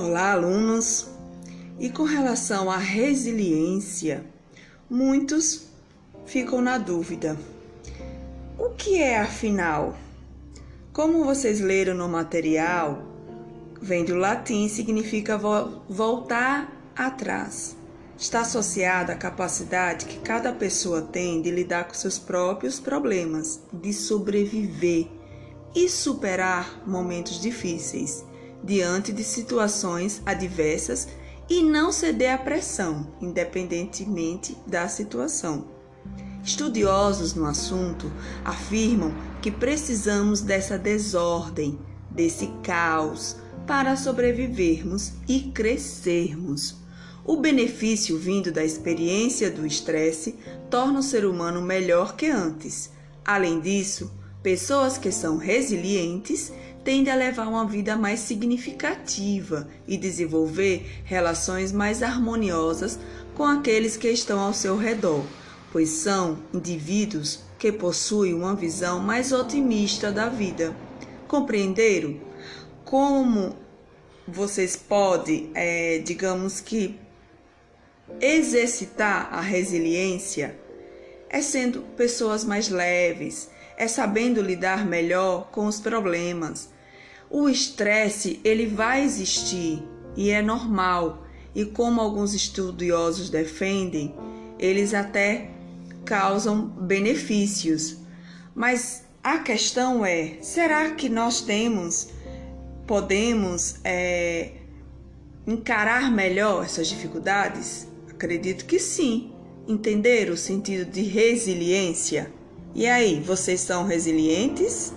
Olá, alunos! E com relação à resiliência, muitos ficam na dúvida. O que é afinal? Como vocês leram no material, vem do latim significa vo voltar atrás. Está associada à capacidade que cada pessoa tem de lidar com seus próprios problemas, de sobreviver e superar momentos difíceis diante de situações adversas e não ceder à pressão, independentemente da situação. Estudiosos no assunto afirmam que precisamos dessa desordem, desse caos, para sobrevivermos e crescermos. O benefício vindo da experiência do estresse torna o ser humano melhor que antes. Além disso, pessoas que são resilientes tende a levar uma vida mais significativa e desenvolver relações mais harmoniosas com aqueles que estão ao seu redor, pois são indivíduos que possuem uma visão mais otimista da vida. Compreenderam como vocês podem, é, digamos que, exercitar a resiliência? É sendo pessoas mais leves, é sabendo lidar melhor com os problemas, o estresse ele vai existir e é normal. E como alguns estudiosos defendem, eles até causam benefícios. Mas a questão é: será que nós temos, podemos é, encarar melhor essas dificuldades? Acredito que sim. Entender o sentido de resiliência? E aí, vocês são resilientes?